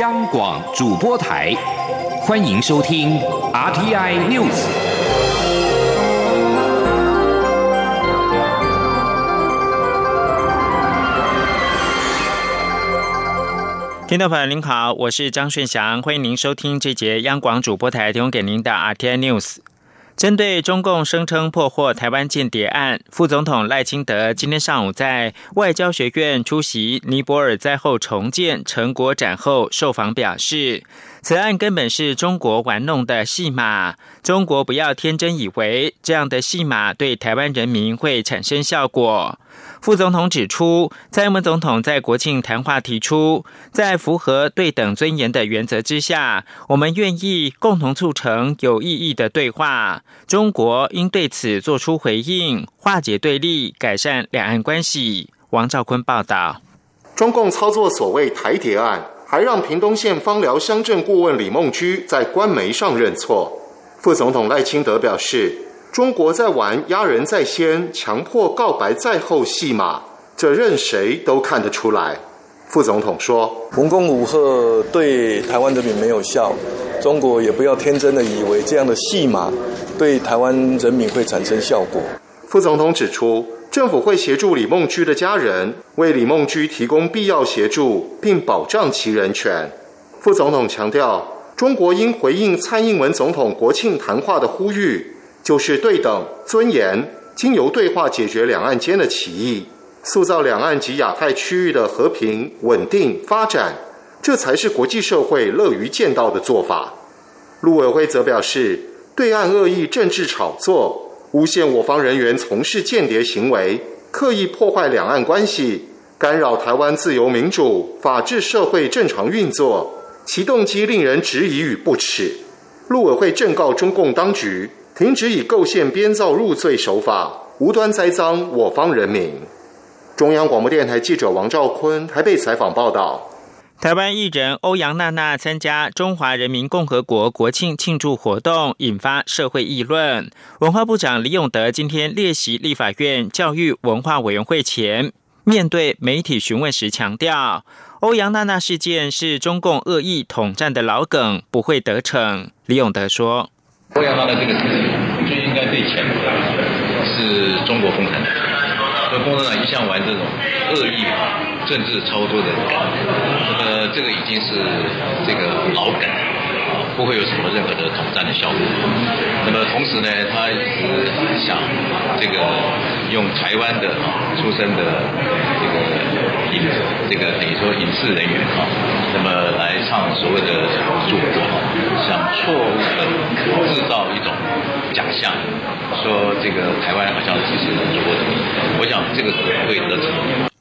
央广主播台，欢迎收听 RTI News。听众朋友您好，我是张顺祥，欢迎您收听这节央广主播台提供给您的 RTI News。针对中共声称破获台湾间谍案，副总统赖清德今天上午在外交学院出席尼泊尔灾后重建成果展后受访表示。此案根本是中国玩弄的戏码，中国不要天真以为这样的戏码对台湾人民会产生效果。副总统指出，蔡英文总统在国庆谈话提出，在符合对等尊严的原则之下，我们愿意共同促成有意义的对话。中国应对此做出回应，化解对立，改善两岸关系。王兆坤报道，中共操作所谓台谍案。还让屏东县芳寮乡镇顾问李梦居在官媒上认错。副总统赖清德表示，中国在玩压人在先、强迫告白在后戏码，这任谁都看得出来。副总统说：“文攻武赫对台湾人民没有效，中国也不要天真的以为这样的戏码对台湾人民会产生效果。”副总统指出。政府会协助李梦居的家人，为李梦居提供必要协助，并保障其人权。副总统强调，中国应回应蔡英文总统国庆谈话的呼吁，就是对等、尊严，经由对话解决两岸间的歧义，塑造两岸及亚太区域的和平、稳定、发展，这才是国际社会乐于见到的做法。陆委会则表示，对岸恶意政治炒作。诬陷我方人员从事间谍行为，刻意破坏两岸关系，干扰台湾自由民主、法治社会正常运作，其动机令人质疑与不耻。陆委会正告中共当局，停止以构陷、编造入罪手法，无端栽赃我方人民。中央广播电台记者王兆坤台北采访报道。台湾艺人欧阳娜娜参加中华人民共和国国庆庆祝活动，引发社会议论。文化部长李永德今天列席立法院教育文化委员会前，面对媒体询问时强调，欧阳娜娜事件是中共恶意统战的老梗，不会得逞。李永德说：“欧阳娜娜这个事情，就应该对前是中国共产党，所以共产党一向玩这种恶意。”政治操作的梗，那么这个已经是这个老梗，不会有什么任何的统战的效果。那么同时呢，他一直想这个用台湾的出身的这个影，这个等于说影视人员啊，那么来唱所谓的祖国，想错误的制造一种假象，说这个台湾好像支持中国的，我想这个是不会得逞。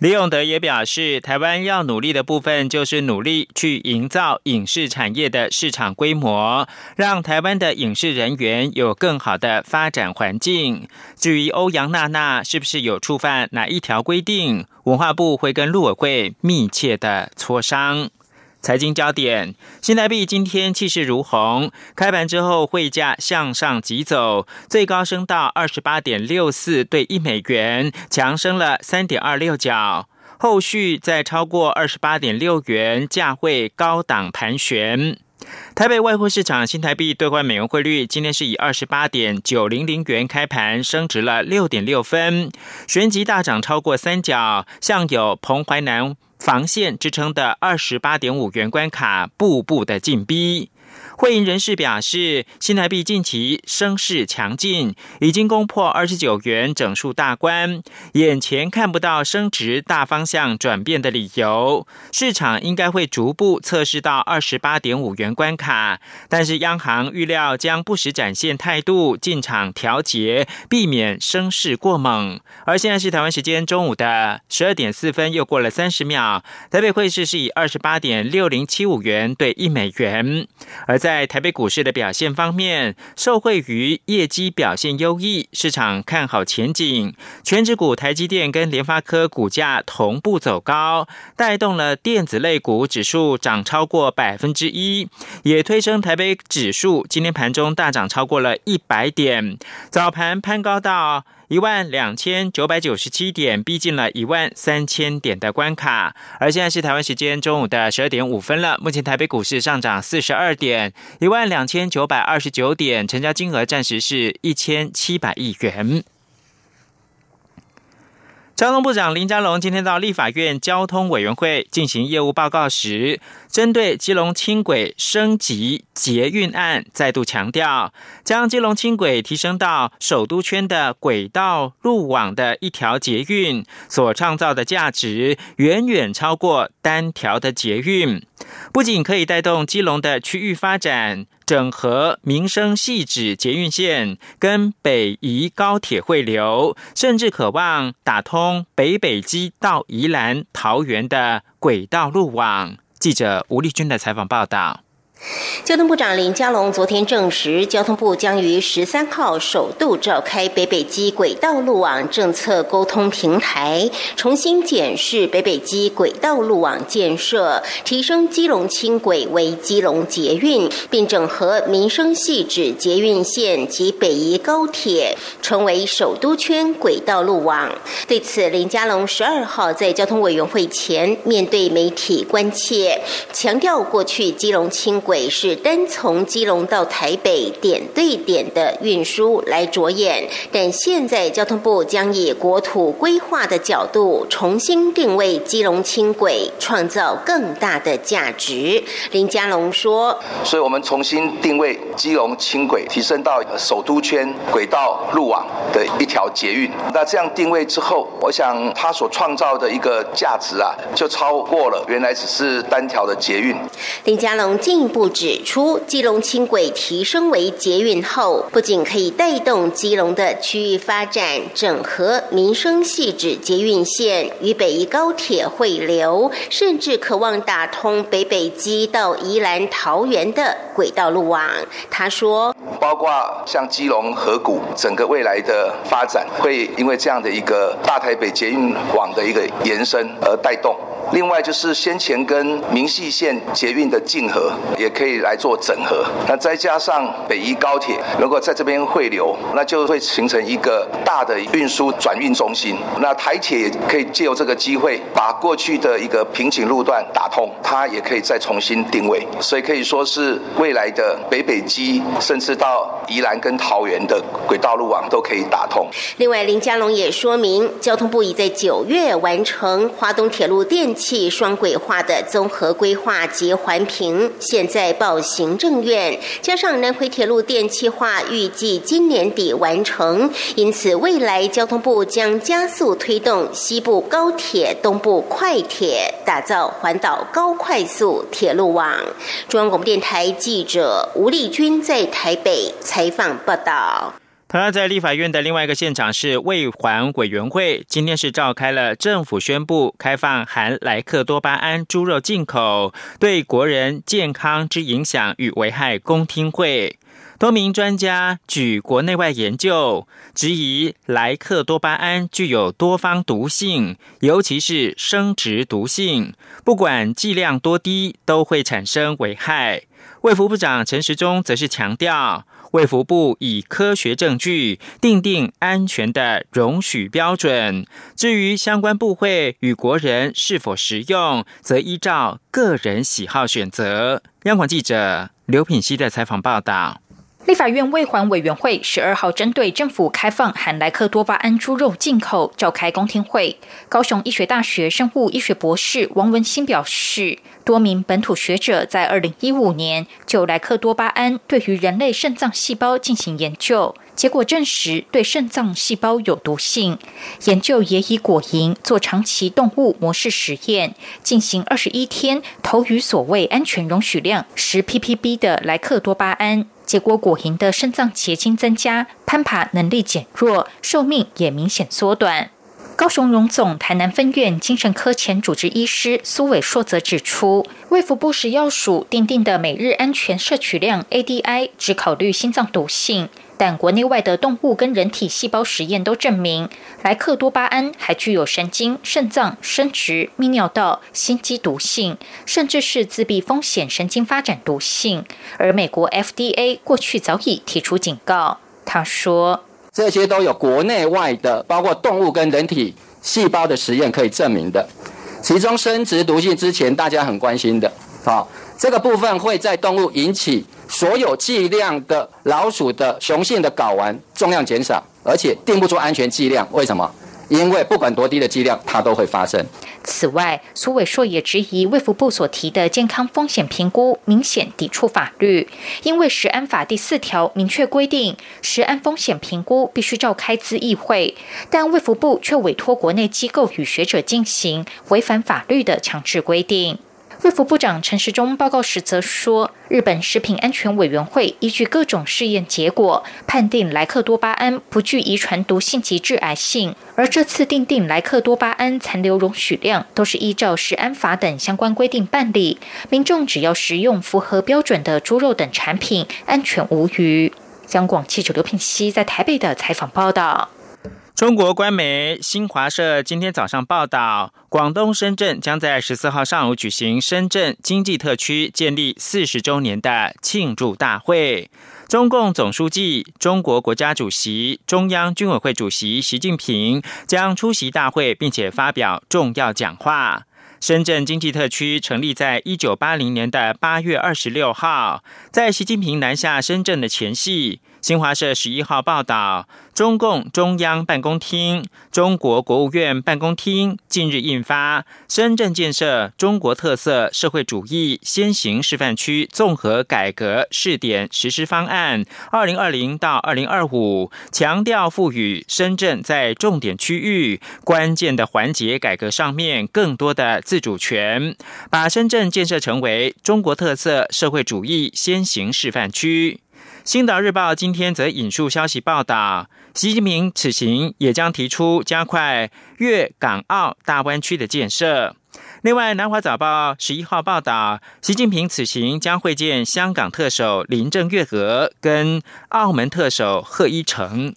李永德也表示，台湾要努力的部分就是努力去营造影视产业的市场规模，让台湾的影视人员有更好的发展环境。至于欧阳娜娜是不是有触犯哪一条规定，文化部会跟陆委会密切的磋商。财经焦点：新台币今天气势如虹，开盘之后汇价向上急走，最高升到二十八点六四对一美元，强升了三点二六角。后续在超过二十八点六元价位高档盘旋。台北外汇市场新台币兑换美元汇率今天是以二十八点九零零元开盘，升值了六点六分，旋即大涨超过三角，向有彭淮南。防线支撑的二十八点五元关卡，步步的进逼。会银人士表示，新台币近期升势强劲，已经攻破二十九元整数大关，眼前看不到升值大方向转变的理由，市场应该会逐步测试到二十八点五元关卡。但是央行预料将不时展现态度，进场调节，避免升势过猛。而现在是台湾时间中午的十二点四分，又过了三十秒，台北汇市是以二十八点六零七五元兑一美元，而在在台北股市的表现方面，受惠于业绩表现优异，市场看好前景，全指股台积电跟联发科股价同步走高，带动了电子类股指数涨超过百分之一，也推升台北指数今天盘中大涨超过了一百点，早盘攀高到。一万两千九百九十七点，逼近了一万三千点的关卡。而现在是台湾时间中午的十二点五分了，目前台北股市上涨四十二点，一万两千九百二十九点，成交金额暂时是一千七百亿元。交通部长林佳龙今天到立法院交通委员会进行业务报告时，针对基隆轻轨升级捷运案，再度强调，将基隆轻轨提升到首都圈的轨道路网的一条捷运，所创造的价值远远超过单条的捷运，不仅可以带动基隆的区域发展。整合民生细致捷运线跟北宜高铁汇流，甚至渴望打通北北基到宜兰桃园的轨道路网。记者吴丽君的采访报道。交通部长林佳龙昨天证实，交通部将于十三号首度召开北北基轨道路网政策沟通平台，重新检视北北基轨道路网建设，提升基隆轻轨为基隆捷运，并整合民生细致捷运线及北宜高铁，成为首都圈轨道路网。对此，林佳龙十二号在交通委员会前面对媒体关切，强调过去基隆轻。轨是单从基隆到台北点对点的运输来着眼，但现在交通部将以国土规划的角度重新定位基隆轻轨，创造更大的价值。林佳龙说：“所以我们重新定位基隆轻轨，提升到首都圈轨道路网的一条捷运。那这样定位之后，我想它所创造的一个价值啊，就超过了原来只是单条的捷运。”林佳龙进一步。部指出，基隆轻轨提升为捷运后，不仅可以带动基隆的区域发展，整合民生细致捷运线与北宜高铁汇流，甚至渴望打通北北基到宜兰桃园的轨道路网。他说，包括像基隆河谷，整个未来的发展会因为这样的一个大台北捷运网的一个延伸而带动。另外就是先前跟明细线捷运的竞合，也可以来做整合。那再加上北宜高铁，如果在这边汇流，那就会形成一个大的运输转运中心。那台铁可以借由这个机会，把过去的一个瓶颈路段打通，它也可以再重新定位。所以可以说是未来的北北基，甚至到宜兰跟桃园的轨道路网都可以打通。另外，林佳龙也说明，交通部已在九月完成华东铁路电。气双轨化的综合规划及环评，现在报行政院，加上南回铁路电气化，预计今年底完成。因此，未来交通部将加速推动西部高铁、东部快铁，打造环岛高快速铁路网。中央广播电台记者吴丽君在台北采访报道。同样在立法院的另外一个现场是卫环委员会，今天是召开了政府宣布开放含莱克多巴胺猪肉进口对国人健康之影响与危害公听会。多名专家举国内外研究，质疑莱克多巴胺具有多方毒性，尤其是生殖毒性，不管剂量多低都会产生危害。卫福部长陈时中则是强调。卫福部以科学证据定定安全的容许标准，至于相关部会与国人是否实用，则依照个人喜好选择。央广记者刘品希的采访报道。立法院卫环委员会十二号针对政府开放含莱克多巴胺猪肉进口召开公听会。高雄医学大学生物医学博士王文新表示，多名本土学者在二零一五年就莱克多巴胺对于人类肾脏细胞进行研究，结果证实对肾脏细胞有毒性。研究也以果蝇做长期动物模式实验，进行二十一天，投予所谓安全容许量十 ppb 的莱克多巴胺。结果，果蝇的肾脏结晶增加，攀爬能力减弱，寿命也明显缩短。高雄荣总台南分院精神科前主治医师苏伟硕则指出，卫福部食药署订定的每日安全摄取量 ADI 只考虑心脏毒性。但国内外的动物跟人体细胞实验都证明，莱克多巴胺还具有神经、肾脏、生殖、泌尿道、心肌毒性，甚至是自闭风险神经发展毒性。而美国 FDA 过去早已提出警告。他说。这些都有国内外的，包括动物跟人体细胞的实验可以证明的。其中生殖毒性之前大家很关心的，好，这个部分会在动物引起所有剂量的老鼠的雄性的睾丸重量减少，而且定不出安全剂量，为什么？因为不管多低的剂量，它都会发生。此外，苏伟硕也质疑卫福部所提的健康风险评估明显抵触法律，因为食安法第四条明确规定，食安风险评估必须召开资议会，但卫福部却委托国内机构与学者进行，违反法律的强制规定。卫福部长陈时中报告时则说，日本食品安全委员会依据各种试验结果，判定莱克多巴胺不具遗传毒性及致癌性。而这次定定莱克多巴胺残留容许量，都是依照食安法等相关规定办理。民众只要食用符合标准的猪肉等产品，安全无虞。央广记者刘品熙在台北的采访报道。中国官媒新华社今天早上报道，广东深圳将在十四号上午举行深圳经济特区建立四十周年的庆祝大会。中共总书记、中国国家主席、中央军委会主席习近平将出席大会，并且发表重要讲话。深圳经济特区成立在一九八零年的八月二十六号，在习近平南下深圳的前夕。新华社十一号报道，中共中央办公厅、中国国务院办公厅近日印发《深圳建设中国特色社会主义先行示范区综合改革试点实施方案（二零二零到二零二五）》，强调赋予深圳在重点区域、关键的环节改革上面更多的自主权，把深圳建设成为中国特色社会主义先行示范区。星岛日报今天则引述消息报道，习近平此行也将提出加快粤港澳大湾区的建设。另外，南华早报十一号报道，习近平此行将会见香港特首林郑月娥跟澳门特首贺一诚。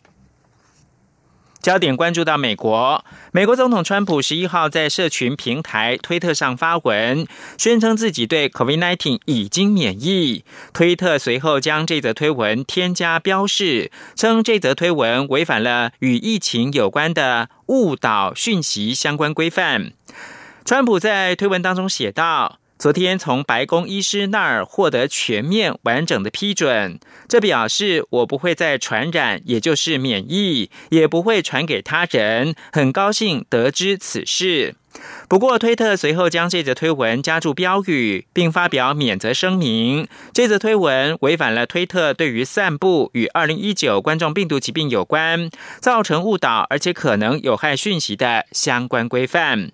焦点关注到美国，美国总统川普十一号在社群平台推特上发文，宣称自己对 COVID-19 已经免疫。推特随后将这则推文添加标示，称这则推文违反了与疫情有关的误导讯息相关规范。川普在推文当中写道。昨天从白宫医师那儿获得全面完整的批准，这表示我不会再传染，也就是免疫，也不会传给他人。很高兴得知此事。不过，推特随后将这则推文加注标语，并发表免责声明。这则推文违反了推特对于散布与二零一九冠状病毒疾病有关、造成误导而且可能有害讯息的相关规范。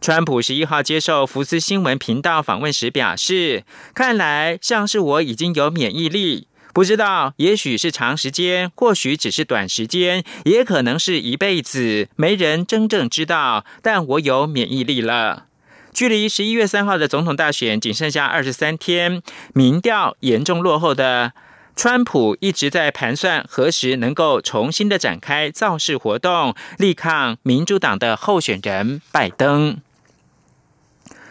川普十一号接受福斯新闻频道访问时表示：“看来像是我已经有免疫力，不知道，也许是长时间，或许只是短时间，也可能是一辈子，没人真正知道。但我有免疫力了。”距离十一月三号的总统大选仅剩下二十三天，民调严重落后的。川普一直在盘算何时能够重新的展开造势活动，力抗民主党的候选人拜登。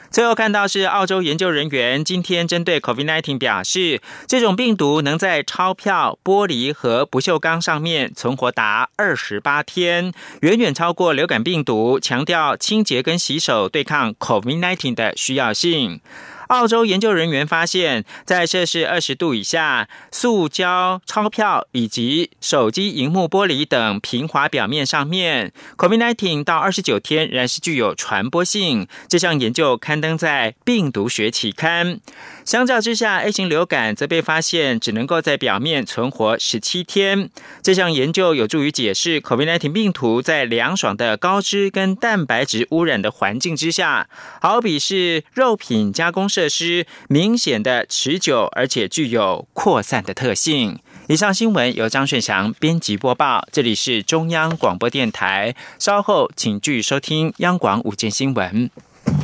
最后看到是澳洲研究人员今天针对 COVID-19 表示，这种病毒能在钞票、玻璃和不锈钢上面存活达二十八天，远远超过流感病毒。强调清洁跟洗手对抗 COVID-19 的需要性。澳洲研究人员发现，在摄氏二十度以下，塑胶钞票以及手机荧幕玻璃等平滑表面上面，COVID-19 到二十九天仍然是具有传播性。这项研究刊登在《病毒学》期刊。相较之下，A 型流感则被发现只能够在表面存活十七天。这项研究有助于解释 COVID-19 病毒在凉爽的高脂跟蛋白质污染的环境之下，好比是肉品加工设施，明显的持久而且具有扩散的特性。以上新闻由张顺祥编辑播报，这里是中央广播电台。稍后请继续收听央广午间新闻。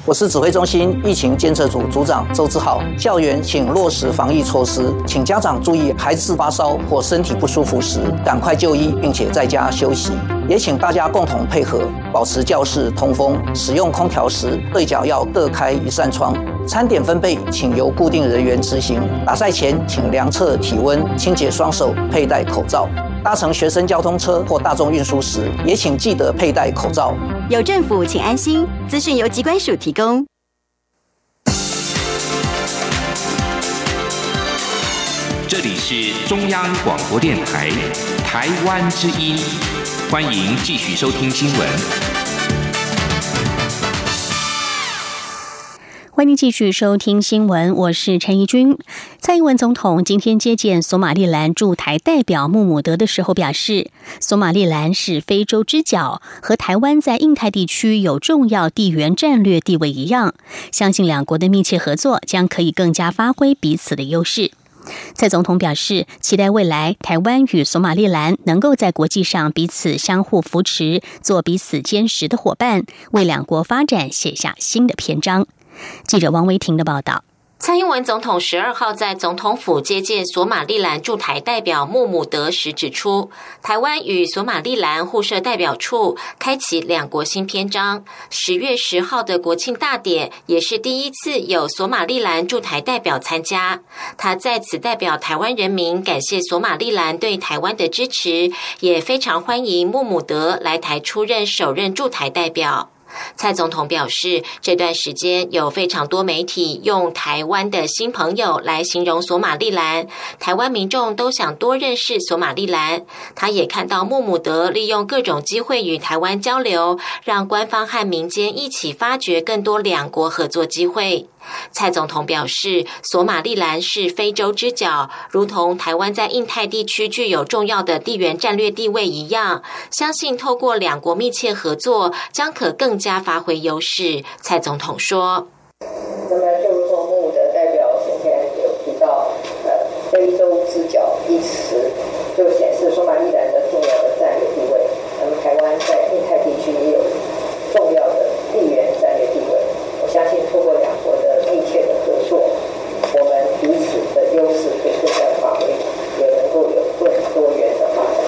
我是指挥中心疫情监测组组长周志浩。校园请落实防疫措施，请家长注意，孩子发烧或身体不舒服时，赶快就医，并且在家休息。也请大家共同配合，保持教室通风。使用空调时，对角要各开一扇窗。餐点分配，请由固定人员执行。打赛前，请量测体温，清洁双手，佩戴口罩。搭乘学生交通车或大众运输时，也请记得佩戴口罩。有政府，请安心。资讯由机关署提供。这里是中央广播电台台湾之音，欢迎继续收听新闻。欢迎继续收听新闻，我是陈怡君。蔡英文总统今天接见索马利兰驻台代表穆姆德的时候表示，索马利兰是非洲之角，和台湾在印太地区有重要地缘战略地位一样，相信两国的密切合作将可以更加发挥彼此的优势。蔡总统表示，期待未来台湾与索马利兰能够在国际上彼此相互扶持，做彼此坚实的伙伴，为两国发展写下新的篇章。记者王维婷的报道。蔡英文总统十二号在总统府接见索马利兰驻台代表穆姆德时指出，台湾与索马利兰互设代表处，开启两国新篇章。十月十号的国庆大典也是第一次有索马利兰驻台代表参加。他在此代表台湾人民感谢索马利兰对台湾的支持，也非常欢迎穆姆德来台出任首任驻台代表。蔡总统表示，这段时间有非常多媒体用“台湾的新朋友”来形容索马利兰，台湾民众都想多认识索马利兰。他也看到穆姆德利用各种机会与台湾交流，让官方和民间一起发掘更多两国合作机会。蔡总统表示，索马利兰是非洲之角，如同台湾在印太地区具有重要的地缘战略地位一样，相信透过两国密切合作，将可更加发挥优势。蔡总统说：“那么，就如同穆的代表今天有提到，呃，非洲之角一词，就显示索马利兰的重要的战略地位。那么，台湾在印太地区也有重要的地缘战略地位。我相信，透过两国的。”密切的合作，我们彼此的优势可以更加发挥，也能够有更多元的发展。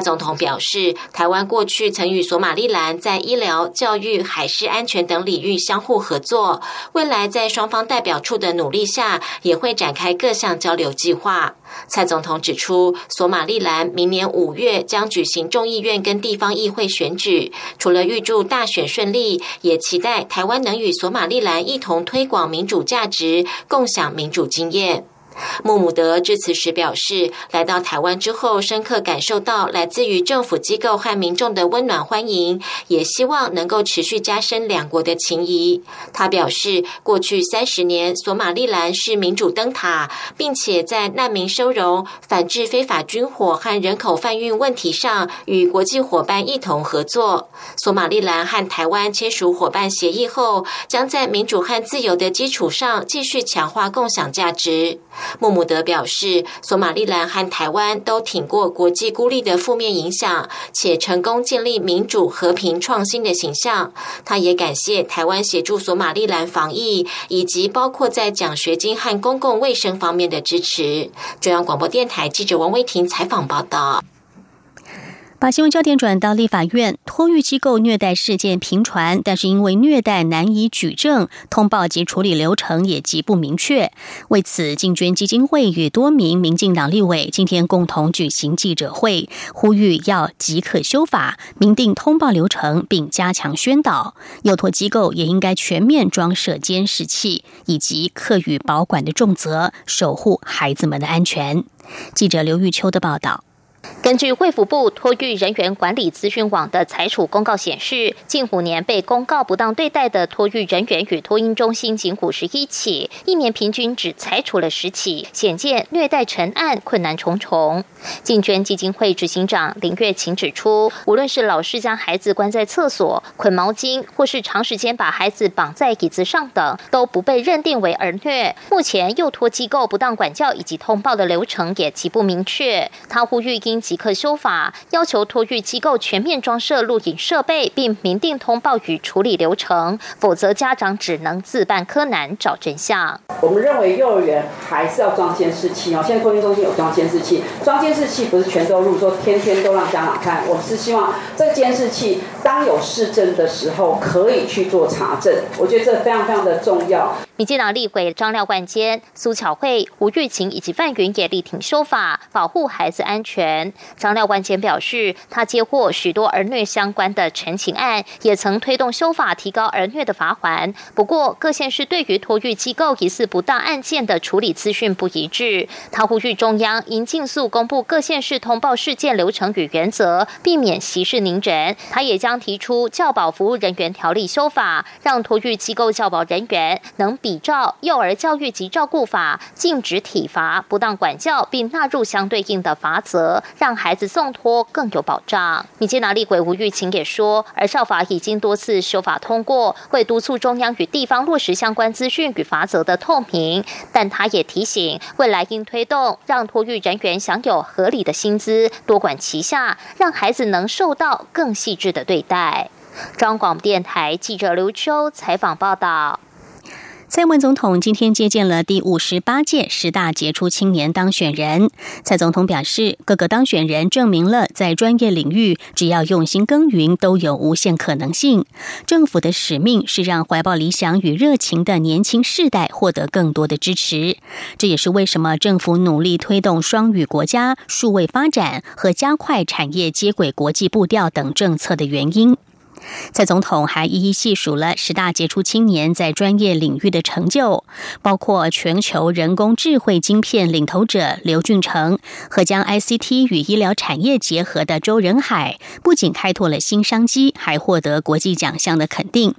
蔡总统表示，台湾过去曾与索马利兰在医疗、教育、海事安全等领域相互合作，未来在双方代表处的努力下，也会展开各项交流计划。蔡总统指出，索马利兰明年五月将举行众议院跟地方议会选举，除了预祝大选顺利，也期待台湾能与索马利兰一同推广民主价值，共享民主经验。穆姆德致辞时表示，来到台湾之后，深刻感受到来自于政府机构和民众的温暖欢迎，也希望能够持续加深两国的情谊。他表示，过去三十年，索马利兰是民主灯塔，并且在难民收容、反制非法军火和人口贩运问题上，与国际伙伴一同合作。索马利兰和台湾签署伙伴协议后，将在民主和自由的基础上，继续强化共享价值。穆姆德表示，索马利兰和台湾都挺过国际孤立的负面影响，且成功建立民主、和平、创新的形象。他也感谢台湾协助索马利兰防疫，以及包括在奖学金和公共卫生方面的支持。中央广播电台记者王威婷采访报道。把新闻焦点转到立法院，托育机构虐待事件频传，但是因为虐待难以举证，通报及处理流程也极不明确。为此，进捐基金会与多名民进党立委今天共同举行记者会，呼吁要即刻修法，明定通报流程，并加强宣导。幼托机构也应该全面装设监视器，以及课与保管的重责，守护孩子们的安全。记者刘玉秋的报道。根据卫福部托育人员管理资讯网的裁处公告显示，近五年被公告不当对待的托育人员与托婴中心仅五十一起，一年平均只裁处了十起，显见虐待成案困难重重。进捐基金会执行长林月琴指出，无论是老师将孩子关在厕所、捆毛巾，或是长时间把孩子绑在椅子上等，都不被认定为儿虐。目前幼托机构不当管教以及通报的流程也极不明确。他呼吁应即刻修法，要求托育机构全面装设录影设备，并明定通报与处理流程，否则家长只能自办柯南找真相。我们认为幼儿园还是要装监视器哦，现在托育中心有装监视器，装监。监视器不是全都录，说天天都让家长看。我是希望这监视器当有市政的时候，可以去做查证。我觉得这非常非常的重要。民进党立委张廖冠坚、苏巧慧、吴玉琴以及范云也力挺修法，保护孩子安全。张廖冠坚表示，他接获许多儿虐相关的陈情案，也曾推动修法提高儿虐的罚锾。不过，各县市对于托育机构疑似不当案件的处理资讯不一致。他呼吁中央应尽速公布各县市通报事件流程与原则，避免息事宁人。他也将提出教保服务人员条例修法，让托育机构教保人员能比。比照幼儿教育及照顾法，禁止体罚、不当管教，并纳入相对应的罚则，让孩子送托更有保障。民进党立委吴玉琴也说，而少法已经多次修法通过，会督促中央与地方落实相关资讯与罚则的透明。但他也提醒，未来应推动让托育人员享有合理的薪资，多管齐下，让孩子能受到更细致的对待。中广电台记者刘秋采访报道。蔡文总统今天接见了第五十八届十大杰出青年当选人。蔡总统表示，各个当选人证明了在专业领域，只要用心耕耘，都有无限可能性。政府的使命是让怀抱理想与热情的年轻世代获得更多的支持。这也是为什么政府努力推动双语国家、数位发展和加快产业接轨国际步调等政策的原因。蔡总统还一一细数了十大杰出青年在专业领域的成就，包括全球人工智慧晶片领头者刘俊成和将 ICT 与医疗产业结合的周仁海，不仅开拓了新商机，还获得国际奖项的肯定。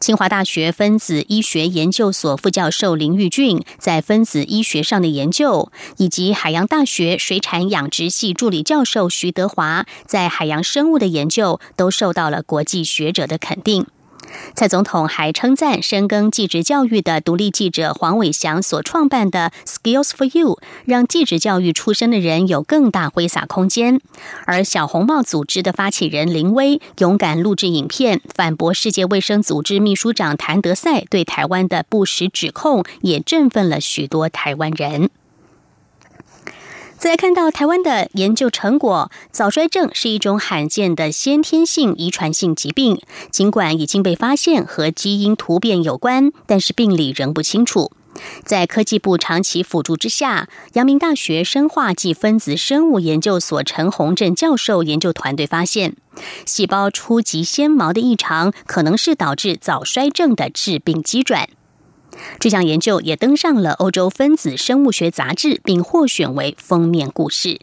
清华大学分子医学研究所副教授林玉俊在分子医学上的研究，以及海洋大学水产养殖系助理教授徐德华在海洋生物的研究，都受到了国际学者的肯定。蔡总统还称赞深耕记者教育的独立记者黄伟翔所创办的 Skills for You，让记者教育出身的人有更大挥洒空间。而小红帽组织的发起人林威勇敢录制影片，反驳世界卫生组织秘书长谭德赛对台湾的不实指控，也振奋了许多台湾人。再看到台湾的研究成果，早衰症是一种罕见的先天性遗传性疾病。尽管已经被发现和基因突变有关，但是病理仍不清楚。在科技部长期辅助之下，阳明大学生化暨分子生物研究所陈宏正教授研究团队发现，细胞初级纤毛的异常可能是导致早衰症的致病机转。这项研究也登上了欧洲分子生物学杂志，并获选为封面故事。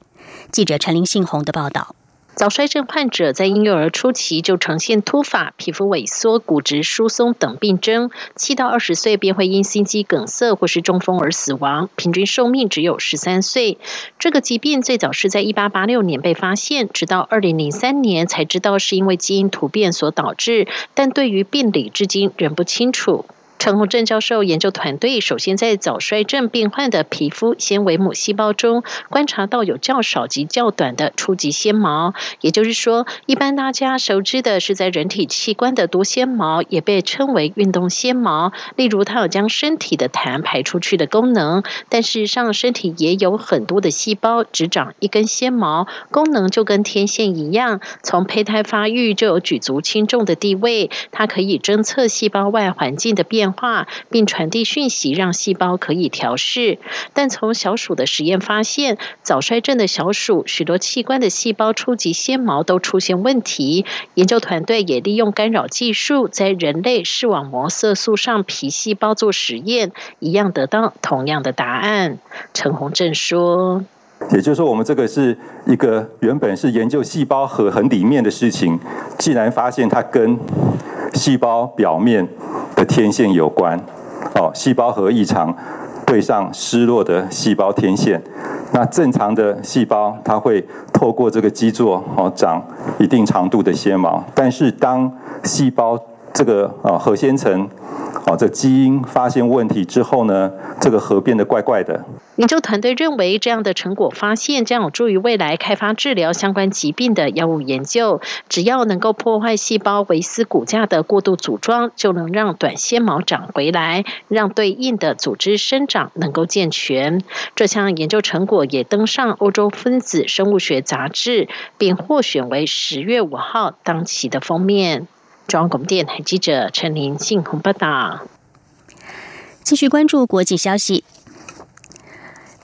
记者陈林信宏的报道：早衰症患者在婴幼儿初期就呈现秃发、皮肤萎缩、骨质疏松等病症，七到二十岁便会因心肌梗塞或是中风而死亡，平均寿命只有十三岁。这个疾病最早是在一八八六年被发现，直到二零零三年才知道是因为基因突变所导致，但对于病理至今仍不清楚。陈宏正教授研究团队首先在早衰症病患的皮肤纤维母细胞中观察到有较少及较短的初级纤毛，也就是说，一般大家熟知的是在人体器官的多纤毛，也被称为运动纤毛。例如，它有将身体的痰排出去的功能，但事实上，身体也有很多的细胞只长一根纤毛，功能就跟天线一样，从胚胎发育就有举足轻重的地位。它可以侦测细胞外环境的变。化并传递讯息，让细胞可以调试。但从小鼠的实验发现，早衰症的小鼠许多器官的细胞初级纤毛都出现问题。研究团队也利用干扰技术，在人类视网膜色素上皮细胞做实验，一样得到同样的答案。陈宏正说：“也就是说，我们这个是一个原本是研究细胞核很里面的事情，既然发现它跟细胞表面。”的天线有关，哦，细胞核异常对上失落的细胞天线，那正常的细胞它会透过这个基座哦长一定长度的纤毛，但是当细胞这个啊核纤层。啊，这基因发现问题之后呢，这个核变得怪怪的。研究团队认为，这样的成果发现将有助于未来开发治疗相关疾病的药物研究。只要能够破坏细胞维斯骨架的过度组装，就能让短纤毛长回来，让对应的组织生长能够健全。这项研究成果也登上欧洲分子生物学杂志，并获选为十月五号当期的封面。中央广播电台记者陈琳信鸿报道。继续关注国际消息。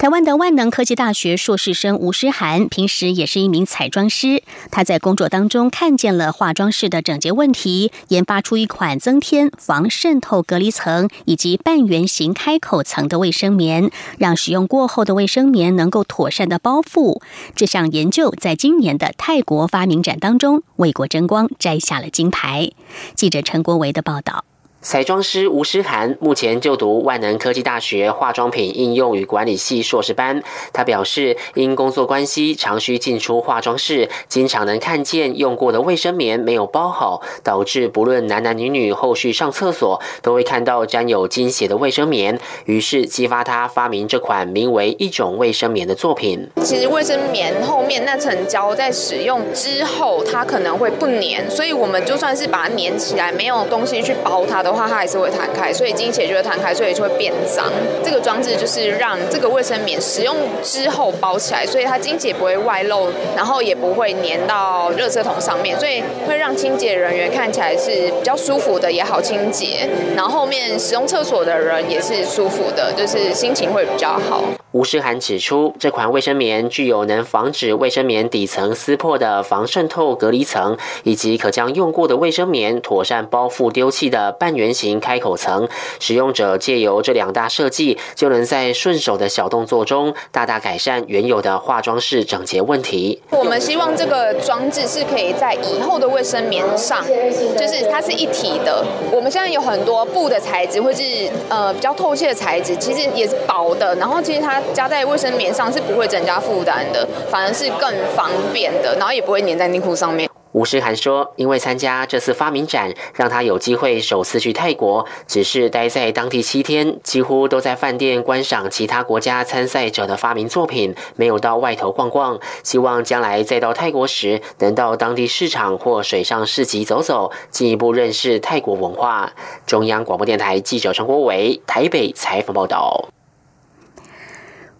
台湾的万能科技大学硕士生吴诗涵，平时也是一名彩妆师。他在工作当中看见了化妆室的整洁问题，研发出一款增添防渗透隔离层以及半圆形开口层的卫生棉，让使用过后的卫生棉能够妥善的包覆。这项研究在今年的泰国发明展当中为国争光，摘下了金牌。记者陈国维的报道。彩妆师吴诗涵目前就读万能科技大学化妆品应用与管理系硕士班。他表示，因工作关系，常需进出化妆室，经常能看见用过的卫生棉没有包好，导致不论男男女女后续上厕所都会看到沾有精血的卫生棉。于是激发他发明这款名为“一种卫生棉”的作品。其实卫生棉后面那层胶在使用之后，它可能会不粘，所以我们就算是把它粘起来，没有东西去包它的。话它还是会弹开，所以经血就会弹开，所以就会变脏。这个装置就是让这个卫生棉使用之后包起来，所以它经血不会外漏，然后也不会粘到热色桶上面，所以会让清洁人员看起来是比较舒服的，也好清洁。然后后面使用厕所的人也是舒服的，就是心情会比较好。吴诗涵指出，这款卫生棉具有能防止卫生棉底层撕破的防渗透隔离层，以及可将用过的卫生棉妥善包覆丢弃的半圆形开口层。使用者借由这两大设计，就能在顺手的小动作中，大大改善原有的化妆室整洁问题。我们希望这个装置是可以在以后的卫生棉上，就是它是一体的。我们现在有很多布的材质，或是呃比较透气的材质，其实也是薄的，然后其实它。加在卫生棉上是不会增加负担的，反而是更方便的，然后也不会粘在内裤上面。吴诗涵说：“因为参加这次发明展，让他有机会首次去泰国，只是待在当地七天，几乎都在饭店观赏其他国家参赛者的发明作品，没有到外头逛逛。希望将来再到泰国时，能到当地市场或水上市集走走，进一步认识泰国文化。”中央广播电台记者陈国伟台北采访报道。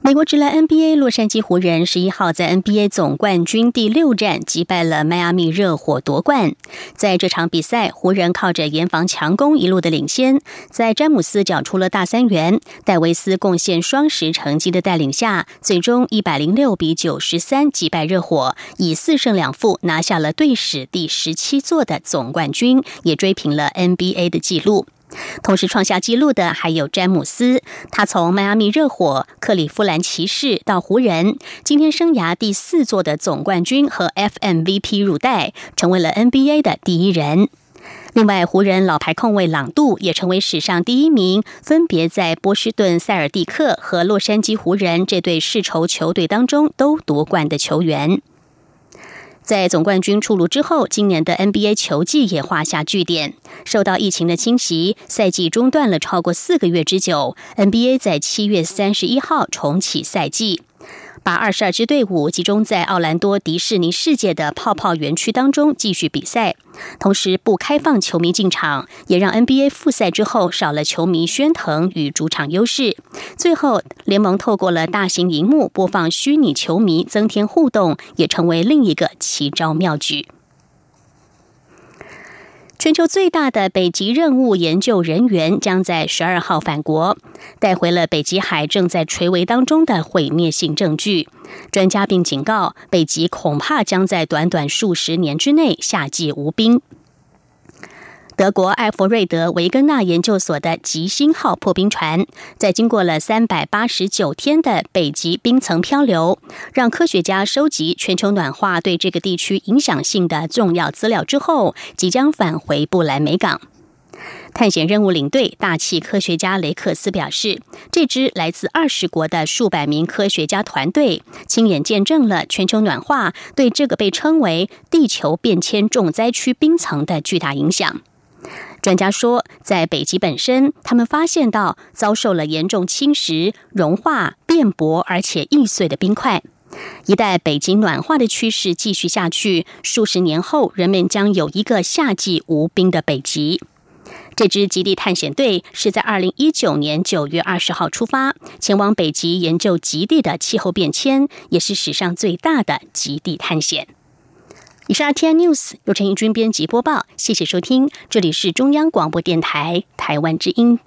美国职篮 NBA 洛杉矶湖人十一号在 NBA 总冠军第六战击败了迈阿密热火夺冠。在这场比赛，湖人靠着严防强攻一路的领先，在詹姆斯缴出了大三元、戴维斯贡献双十成绩的带领下，最终一百零六比九十三击败热火，以四胜两负拿下了队史第十七座的总冠军，也追平了 NBA 的纪录。同时创下纪录的还有詹姆斯，他从迈阿密热火、克里夫兰骑士到湖人，今天生涯第四座的总冠军和 FMVP 入袋，成为了 NBA 的第一人。另外，湖人老牌控卫朗杜也成为史上第一名，分别在波士顿塞尔蒂克和洛杉矶湖人这对世仇球队当中都夺冠的球员。在总冠军出炉之后，今年的 NBA 球季也画下句点。受到疫情的侵袭，赛季中断了超过四个月之久。NBA 在七月三十一号重启赛季。把二十二支队伍集中在奥兰多迪士尼世界的泡泡园区当中继续比赛，同时不开放球迷进场，也让 NBA 复赛之后少了球迷喧腾与主场优势。最后，联盟透过了大型荧幕播放虚拟球迷，增添互动，也成为另一个奇招妙举。全球最大的北极任务研究人员将在十二号返国，带回了北极海正在垂危当中的毁灭性证据。专家并警告，北极恐怕将在短短数十年之内夏季无冰。德国艾弗瑞德维根纳研究所的极星号破冰船，在经过了三百八十九天的北极冰层漂流，让科学家收集全球暖化对这个地区影响性的重要资料之后，即将返回布莱梅港。探险任务领队大气科学家雷克斯表示，这支来自二十国的数百名科学家团队，亲眼见证了全球暖化对这个被称为“地球变迁重灾区”冰层的巨大影响。专家说，在北极本身，他们发现到遭受了严重侵蚀、融化、变薄而且易碎的冰块。一旦北极暖化的趋势继续下去，数十年后，人们将有一个夏季无冰的北极。这支极地探险队是在二零一九年九月二十号出发，前往北极研究极地的气候变迁，也是史上最大的极地探险。以上，T I News 由陈奕君编辑播报，谢谢收听，这里是中央广播电台台湾之音。